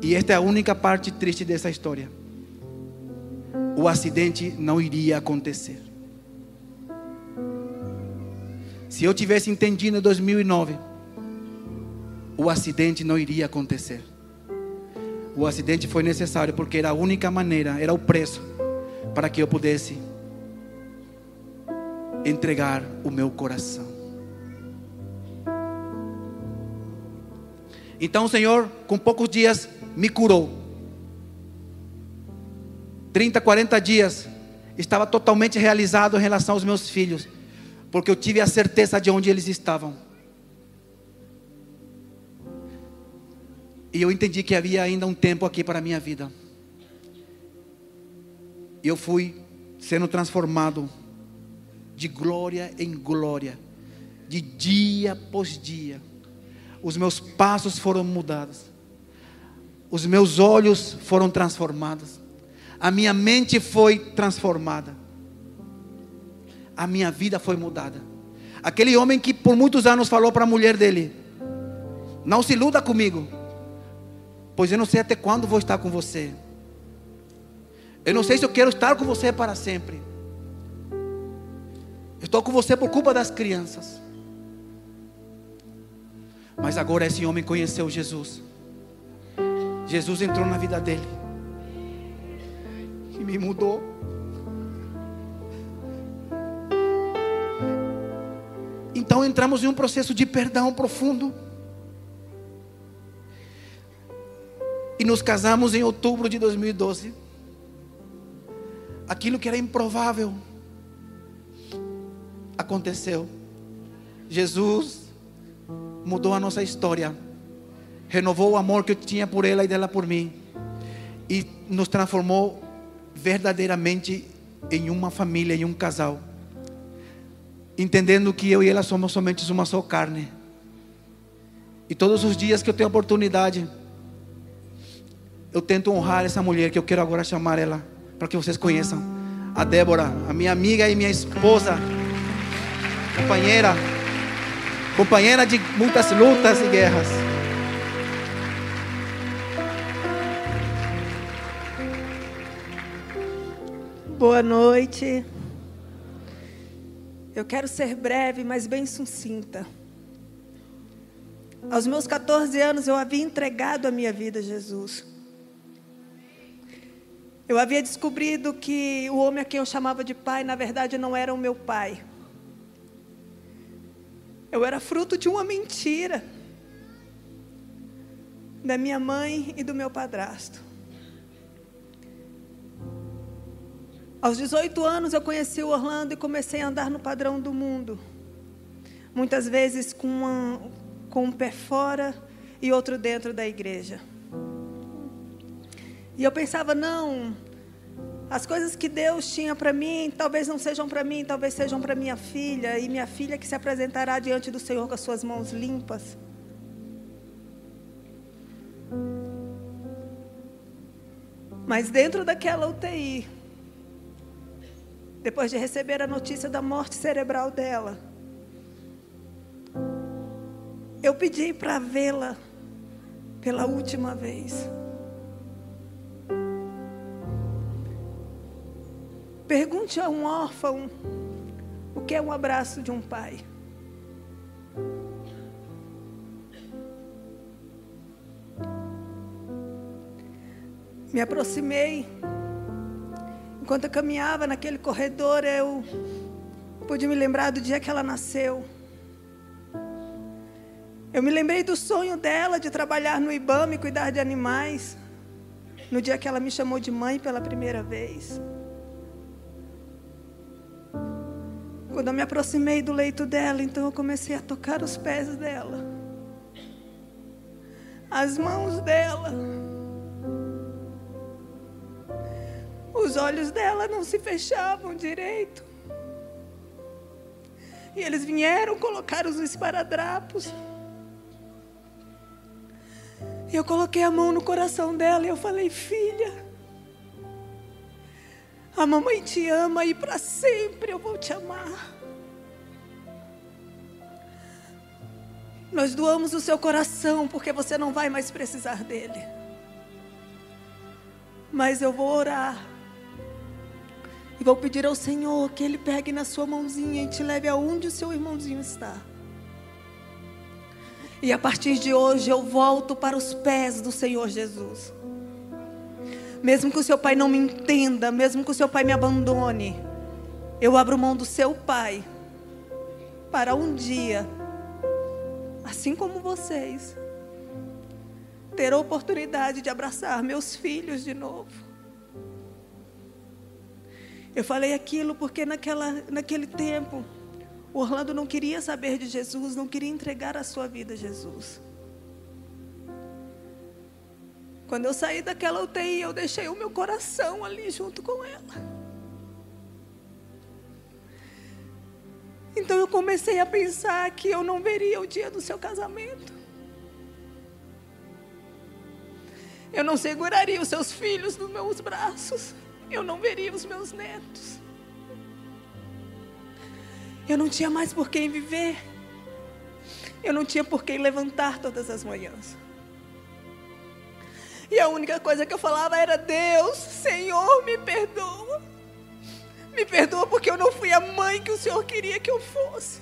Speaker 2: e esta é a única parte triste dessa história o acidente não iria acontecer. Se eu tivesse entendido em 2009, o acidente não iria acontecer. O acidente foi necessário porque era a única maneira, era o preço para que eu pudesse entregar o meu coração. Então Senhor, com poucos dias, me curou. 30, 40 dias, estava totalmente realizado em relação aos meus filhos, porque eu tive a certeza de onde eles estavam. E eu entendi que havia ainda um tempo aqui para a minha vida. E eu fui sendo transformado de glória em glória, de dia após dia. Os meus passos foram mudados, os meus olhos foram transformados a minha mente foi transformada, a minha vida foi mudada. Aquele homem que por muitos anos falou para a mulher dele: Não se iluda comigo, pois eu não sei até quando vou estar com você. Eu não sei se eu quero estar com você para sempre. Estou com você por culpa das crianças. Mas agora esse homem conheceu Jesus. Jesus entrou na vida dele e me mudou. Então entramos em um processo de perdão profundo. E nos casamos em outubro de 2012. Aquilo que era improvável aconteceu. Jesus mudou a nossa história, renovou o amor que eu tinha por ela e dela por mim, e nos transformou verdadeiramente em uma família, em um casal, entendendo que eu e ela somos somente uma só carne. E todos os dias que eu tenho oportunidade, eu tento honrar essa mulher que eu quero agora chamar ela, para que vocês conheçam. A Débora, a minha amiga e minha esposa, companheira, companheira de muitas lutas e guerras.
Speaker 3: Boa noite. Eu quero ser breve, mas bem sucinta. Aos meus 14 anos, eu havia entregado a minha vida a Jesus. Eu havia descobrido que o homem a quem eu chamava de pai, na verdade, não era o meu pai. Eu era fruto de uma mentira da minha mãe e do meu padrasto. Aos 18 anos eu conheci o Orlando e comecei a andar no padrão do mundo. Muitas vezes com, uma, com um pé fora e outro dentro da igreja. E eu pensava, não, as coisas que Deus tinha para mim, talvez não sejam para mim, talvez sejam para minha filha, e minha filha que se apresentará diante do Senhor com as suas mãos limpas. Mas dentro daquela UTI, depois de receber a notícia da morte cerebral dela, eu pedi para vê-la pela última vez. Pergunte a um órfão o que é um abraço de um pai. Me aproximei. Enquanto eu caminhava naquele corredor, eu pude me lembrar do dia que ela nasceu. Eu me lembrei do sonho dela de trabalhar no IBAMA e cuidar de animais. No dia que ela me chamou de mãe pela primeira vez. Quando eu me aproximei do leito dela, então eu comecei a tocar os pés dela, as mãos dela. Os olhos dela não se fechavam direito. E eles vieram colocar os esparadrapos. E eu coloquei a mão no coração dela e eu falei: Filha, a mamãe te ama e para sempre eu vou te amar. Nós doamos o seu coração porque você não vai mais precisar dele. Mas eu vou orar. Vou pedir ao Senhor que Ele pegue na sua mãozinha e te leve aonde o seu irmãozinho está. E a partir de hoje eu volto para os pés do Senhor Jesus. Mesmo que o seu pai não me entenda, mesmo que o seu pai me abandone, eu abro mão do seu pai para um dia, assim como vocês, ter a oportunidade de abraçar meus filhos de novo. Eu falei aquilo porque naquela, naquele tempo, Orlando não queria saber de Jesus, não queria entregar a sua vida a Jesus. Quando eu saí daquela UTI, eu deixei o meu coração ali junto com ela. Então eu comecei a pensar que eu não veria o dia do seu casamento. Eu não seguraria os seus filhos nos meus braços. Eu não veria os meus netos. Eu não tinha mais por quem viver. Eu não tinha por quem levantar todas as manhãs. E a única coisa que eu falava era: Deus, Senhor, me perdoa. Me perdoa porque eu não fui a mãe que o Senhor queria que eu fosse.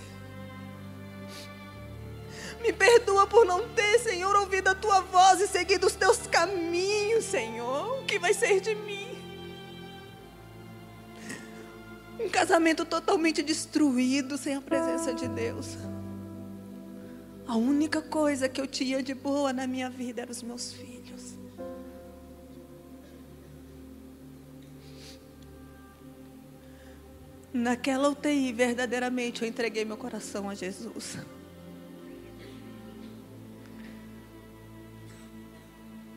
Speaker 3: Me perdoa por não ter, Senhor, ouvido a tua voz e seguido os teus caminhos, Senhor. O que vai ser de mim? Um casamento totalmente destruído sem a presença de Deus. A única coisa que eu tinha de boa na minha vida eram os meus filhos. Naquela UTI, verdadeiramente, eu entreguei meu coração a Jesus.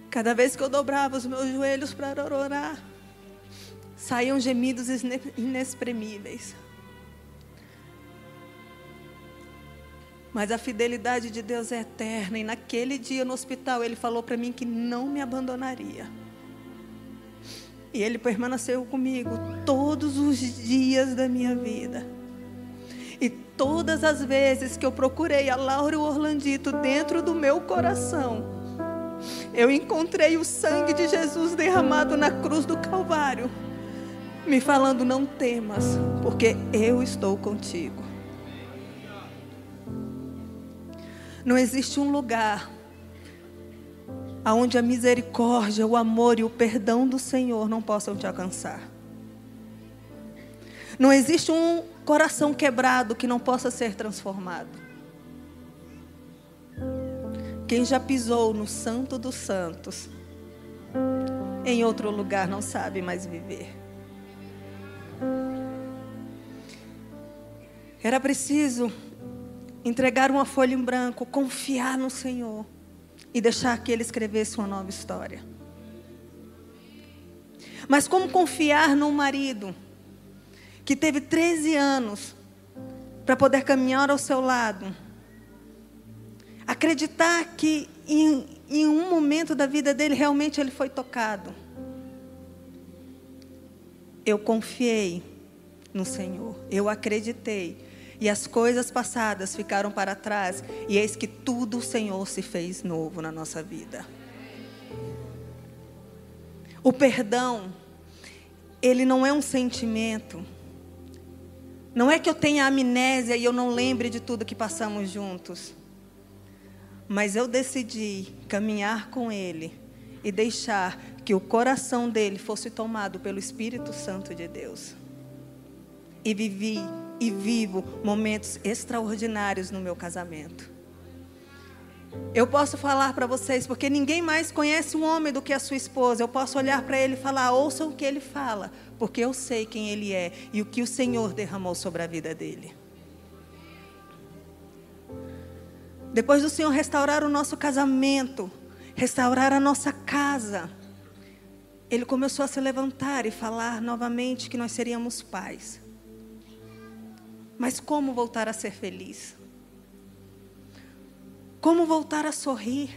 Speaker 3: Cada vez que eu dobrava os meus joelhos para orar, saíam gemidos inexprimíveis. Mas a fidelidade de Deus é eterna. E naquele dia no hospital, ele falou para mim que não me abandonaria. E ele permaneceu comigo todos os dias da minha vida. E todas as vezes que eu procurei a Laura e o Orlandito dentro do meu coração, eu encontrei o sangue de Jesus derramado na cruz do Calvário, me falando: não temas, porque eu estou contigo. Não existe um lugar onde a misericórdia, o amor e o perdão do Senhor não possam te alcançar. Não existe um coração quebrado que não possa ser transformado. Quem já pisou no Santo dos Santos, em outro lugar não sabe mais viver. Era preciso entregar uma folha em branco, confiar no Senhor e deixar que Ele escrevesse uma nova história. Mas como confiar num marido que teve 13 anos para poder caminhar ao seu lado? Acreditar que em, em um momento da vida dele realmente ele foi tocado. Eu confiei no Senhor, eu acreditei e as coisas passadas ficaram para trás, e eis que tudo o Senhor se fez novo na nossa vida. O perdão, ele não é um sentimento. Não é que eu tenha amnésia e eu não lembre de tudo que passamos juntos. Mas eu decidi caminhar com ele e deixar que o coração dele fosse tomado pelo Espírito Santo de Deus. E vivi e vivo momentos extraordinários no meu casamento. Eu posso falar para vocês, porque ninguém mais conhece um homem do que a sua esposa. Eu posso olhar para ele e falar: ouçam o que ele fala, porque eu sei quem ele é e o que o Senhor derramou sobre a vida dele. Depois do Senhor restaurar o nosso casamento, restaurar a nossa casa, ele começou a se levantar e falar novamente que nós seríamos pais. Mas como voltar a ser feliz? Como voltar a sorrir?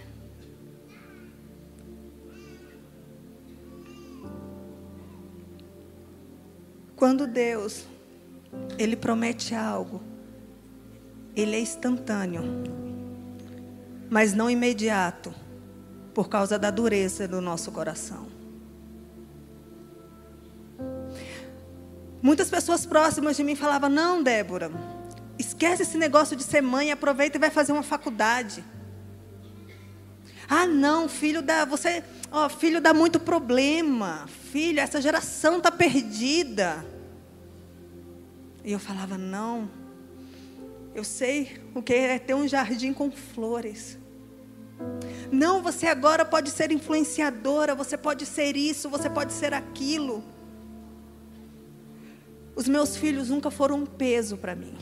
Speaker 3: Quando Deus, Ele promete algo, Ele é instantâneo, mas não imediato, por causa da dureza do nosso coração. Muitas pessoas próximas de mim falavam: Não, Débora, esquece esse negócio de ser mãe, aproveita e vai fazer uma faculdade. Ah, não, filho dá, você, ó, filho dá muito problema. Filho, essa geração está perdida. E eu falava: Não, eu sei o que é ter um jardim com flores. Não, você agora pode ser influenciadora, você pode ser isso, você pode ser aquilo. Os meus filhos nunca foram um peso para mim.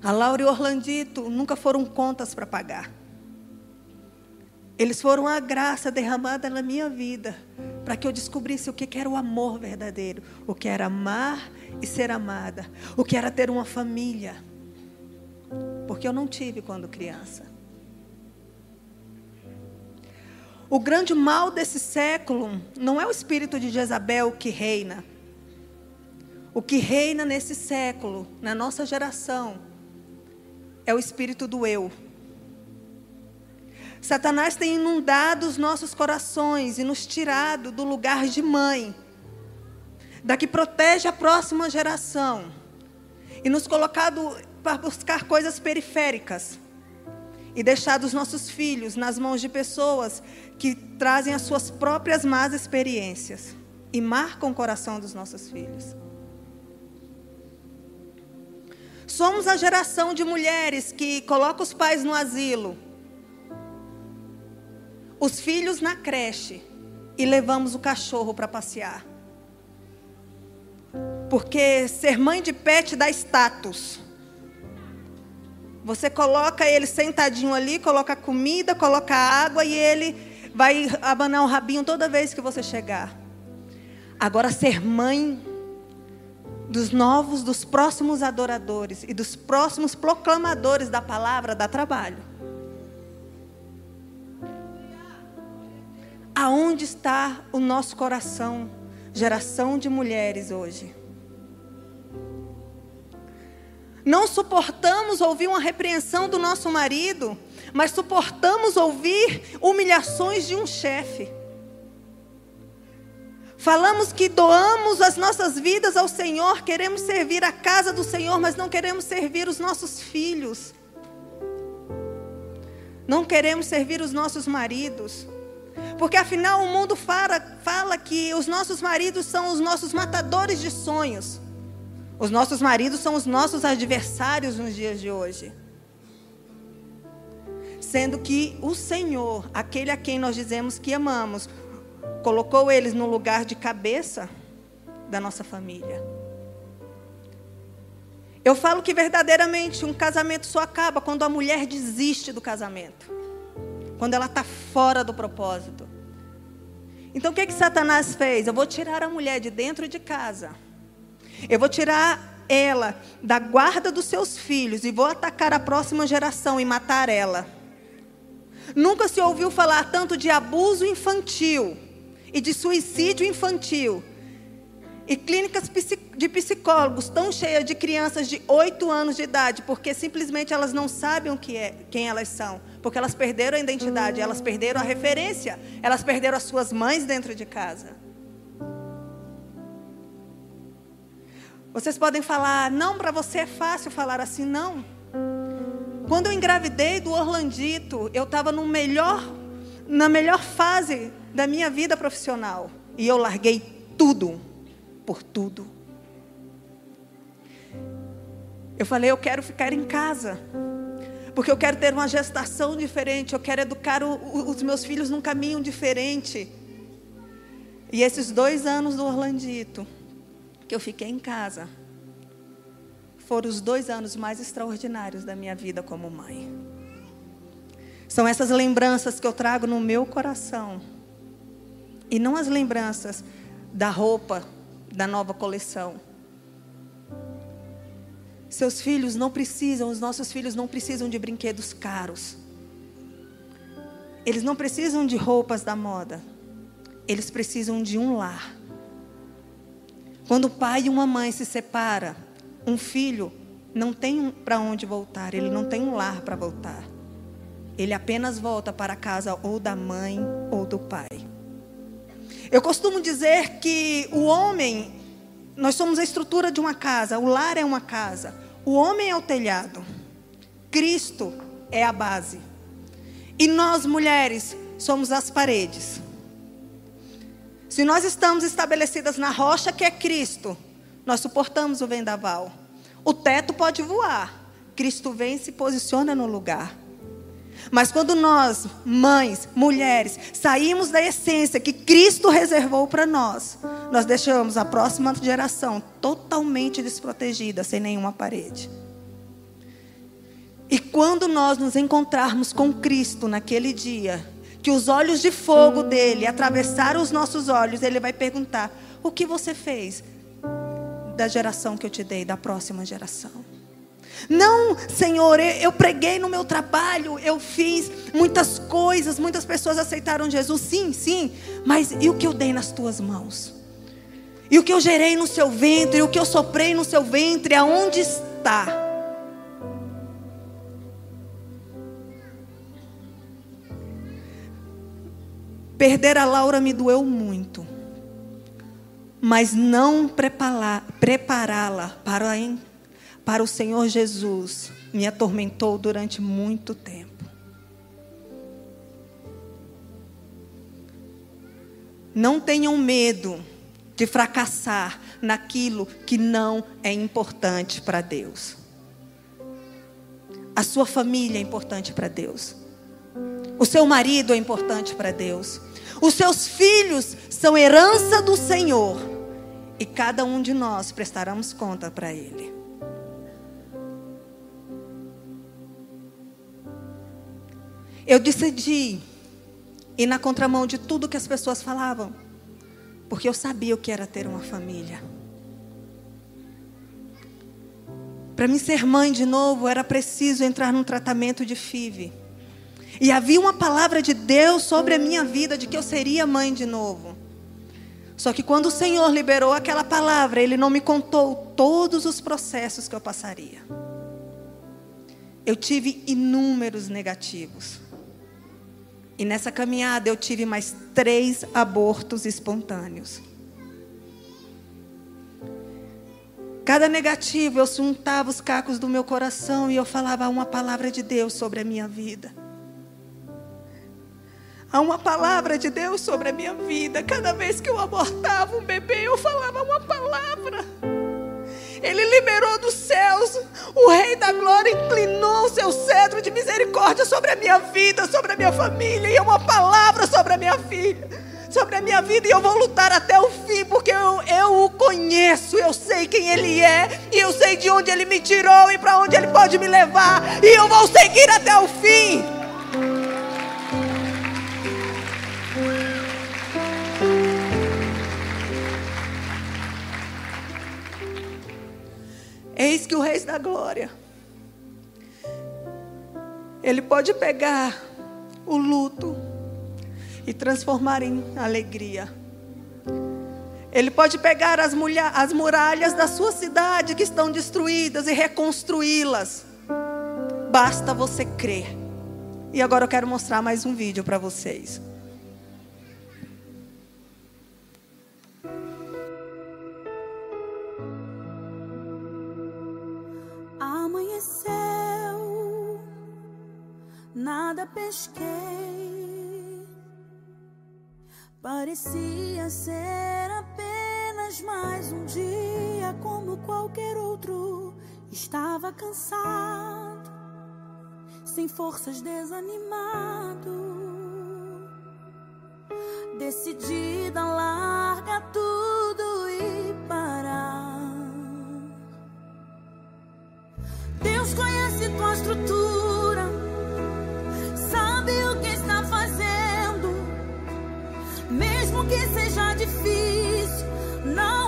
Speaker 3: A Laura e o Orlandito nunca foram contas para pagar. Eles foram a graça derramada na minha vida para que eu descobrisse o que era o amor verdadeiro, o que era amar e ser amada, o que era ter uma família. Porque eu não tive quando criança. O grande mal desse século não é o espírito de Jezabel que reina, o que reina nesse século, na nossa geração, é o espírito do eu. Satanás tem inundado os nossos corações e nos tirado do lugar de mãe, da que protege a próxima geração, e nos colocado para buscar coisas periféricas e deixar os nossos filhos nas mãos de pessoas que trazem as suas próprias más experiências e marcam o coração dos nossos filhos. Somos a geração de mulheres que coloca os pais no asilo, os filhos na creche e levamos o cachorro para passear. Porque ser mãe de pet dá status. Você coloca ele sentadinho ali, coloca comida, coloca água e ele vai abanar o rabinho toda vez que você chegar. Agora, ser mãe dos novos, dos próximos adoradores e dos próximos proclamadores da palavra dá trabalho. Aonde está o nosso coração, geração de mulheres hoje? Não suportamos ouvir uma repreensão do nosso marido, mas suportamos ouvir humilhações de um chefe. Falamos que doamos as nossas vidas ao Senhor, queremos servir a casa do Senhor, mas não queremos servir os nossos filhos. Não queremos servir os nossos maridos. Porque afinal o mundo fala, fala que os nossos maridos são os nossos matadores de sonhos. Os nossos maridos são os nossos adversários nos dias de hoje. Sendo que o Senhor, aquele a quem nós dizemos que amamos, colocou eles no lugar de cabeça da nossa família. Eu falo que verdadeiramente um casamento só acaba quando a mulher desiste do casamento, quando ela está fora do propósito. Então o que, que Satanás fez? Eu vou tirar a mulher de dentro de casa eu vou tirar ela da guarda dos seus filhos e vou atacar a próxima geração e matar ela. Nunca se ouviu falar tanto de abuso infantil e de suicídio infantil. E clínicas de psicólogos tão cheias de crianças de 8 anos de idade, porque simplesmente elas não sabem o que é, quem elas são, porque elas perderam a identidade, elas perderam a referência, elas perderam as suas mães dentro de casa. Vocês podem falar, não, para você é fácil falar assim, não. Quando eu engravidei do Orlandito, eu estava no melhor, na melhor fase da minha vida profissional. E eu larguei tudo, por tudo. Eu falei, eu quero ficar em casa. Porque eu quero ter uma gestação diferente, eu quero educar o, o, os meus filhos num caminho diferente. E esses dois anos do Orlandito, que eu fiquei em casa, foram os dois anos mais extraordinários da minha vida como mãe. São essas lembranças que eu trago no meu coração. E não as lembranças da roupa da nova coleção. Seus filhos não precisam, os nossos filhos não precisam de brinquedos caros. Eles não precisam de roupas da moda. Eles precisam de um lar. Quando o pai e uma mãe se separam, um filho não tem para onde voltar, ele não tem um lar para voltar. Ele apenas volta para a casa ou da mãe ou do pai. Eu costumo dizer que o homem, nós somos a estrutura de uma casa, o lar é uma casa, o homem é o telhado, Cristo é a base. E nós, mulheres, somos as paredes. Se nós estamos estabelecidas na rocha que é Cristo, nós suportamos o vendaval. O teto pode voar. Cristo vem e se posiciona no lugar. Mas quando nós, mães, mulheres, saímos da essência que Cristo reservou para nós, nós deixamos a próxima geração totalmente desprotegida, sem nenhuma parede. E quando nós nos encontrarmos com Cristo naquele dia, que os olhos de fogo dele atravessaram os nossos olhos, ele vai perguntar: O que você fez da geração que eu te dei, da próxima geração? Não, Senhor, eu preguei no meu trabalho, eu fiz muitas coisas, muitas pessoas aceitaram Jesus, sim, sim, mas e o que eu dei nas tuas mãos? E o que eu gerei no seu ventre, e o que eu soprei no seu ventre, aonde está? Perder a Laura me doeu muito. Mas não prepará-la para, para o Senhor Jesus me atormentou durante muito tempo. Não tenham medo de fracassar naquilo que não é importante para Deus. A sua família é importante para Deus. O seu marido é importante para Deus. Os seus filhos são herança do Senhor. E cada um de nós prestaremos conta para Ele. Eu decidi ir na contramão de tudo que as pessoas falavam, porque eu sabia o que era ter uma família. Para mim ser mãe de novo, era preciso entrar num tratamento de FIV. E havia uma palavra de Deus sobre a minha vida de que eu seria mãe de novo. Só que quando o Senhor liberou aquela palavra, Ele não me contou todos os processos que eu passaria. Eu tive inúmeros negativos. E nessa caminhada eu tive mais três abortos espontâneos. Cada negativo eu juntava os cacos do meu coração e eu falava uma palavra de Deus sobre a minha vida. Há uma palavra de Deus sobre a minha vida. Cada vez que eu abortava um bebê, eu falava uma palavra. Ele liberou dos céus. O Rei da Glória inclinou o seu cedro de misericórdia sobre a minha vida, sobre a minha família. E uma palavra sobre a minha filha sobre a minha vida e eu vou lutar até o fim, porque eu, eu o conheço, eu sei quem Ele é, e eu sei de onde Ele me tirou e para onde Ele pode me levar, e eu vou seguir até o fim. Eis que o Rei da Glória, Ele pode pegar o luto, e transformar em alegria. Ele pode pegar as, mulher, as muralhas da sua cidade que estão destruídas e reconstruí-las. Basta você crer. E agora eu quero mostrar mais um vídeo para vocês.
Speaker 4: Pesquei. Parecia ser apenas mais um dia como qualquer outro. Estava cansado, sem forças, desanimado. Decidida a largar tudo e parar. Deus conhece tua estrutura, que seja difícil, não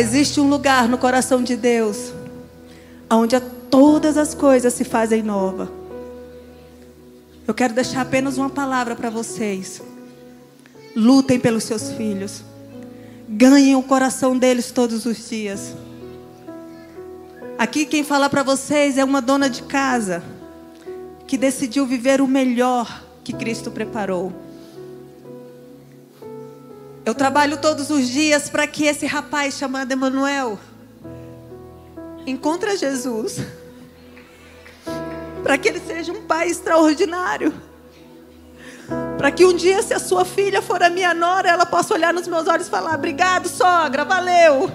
Speaker 3: Existe um lugar no coração de Deus onde todas as coisas se fazem nova. Eu quero deixar apenas uma palavra para vocês. Lutem pelos seus filhos. Ganhem o coração deles todos os dias. Aqui quem fala para vocês é uma dona de casa que decidiu viver o melhor que Cristo preparou. Eu trabalho todos os dias para que esse rapaz chamado Emanuel encontre Jesus. Para que ele seja um pai extraordinário. Para que um dia, se a sua filha for a minha nora, ela possa olhar nos meus olhos e falar: Obrigado, sogra, valeu.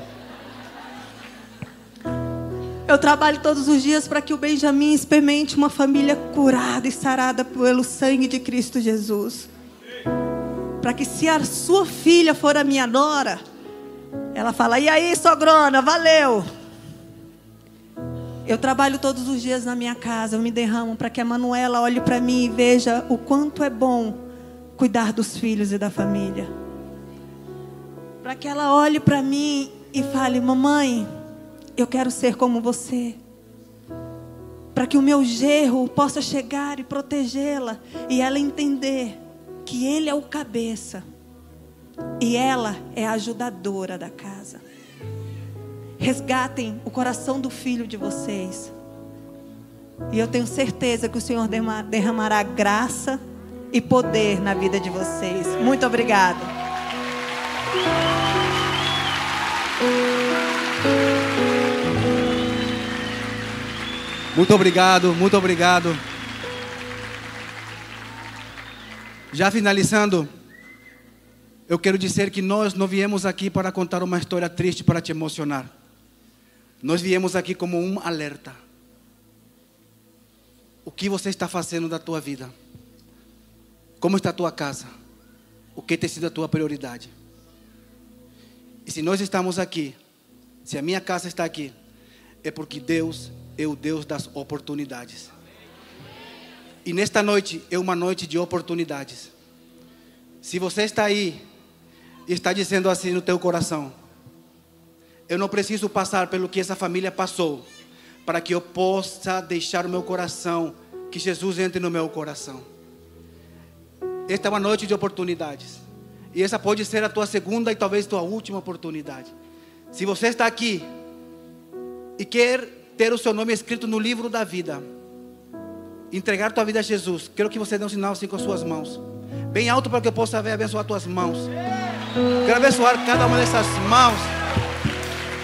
Speaker 3: Eu trabalho todos os dias para que o Benjamin experimente uma família curada e sarada pelo sangue de Cristo Jesus. Para que se a sua filha for a minha nora, ela fala: "E aí, sogrona, valeu". Eu trabalho todos os dias na minha casa, eu me derramo para que a Manuela olhe para mim e veja o quanto é bom cuidar dos filhos e da família. Para que ela olhe para mim e fale: "Mamãe, eu quero ser como você. Para que o meu gerro possa chegar e protegê-la e ela entender que ele é o cabeça e ela é a ajudadora da casa. Resgatem o coração do filho de vocês. E eu tenho certeza que o Senhor derramará graça e poder na vida de vocês. Muito obrigada.
Speaker 2: Muito obrigado, muito obrigado. Já finalizando, eu quero dizer que nós não viemos aqui para contar uma história triste para te emocionar. Nós viemos aqui como um alerta. O que você está fazendo da tua vida? Como está a tua casa? O que tem sido a tua prioridade? E se nós estamos aqui, se a minha casa está aqui, é porque Deus é o Deus das oportunidades. E nesta noite é uma noite de oportunidades. Se você está aí e está dizendo assim no teu coração, eu não preciso passar pelo que essa família passou para que eu possa deixar o meu coração, que Jesus entre no meu coração. Esta é uma noite de oportunidades. E essa pode ser a tua segunda e talvez tua última oportunidade. Se você está aqui e quer ter o seu nome escrito no livro da vida, entregar tua vida a Jesus, quero que você dê um sinal assim com as suas mãos, bem alto para que eu possa ver abençoar tuas mãos. Quero abençoar cada uma dessas mãos.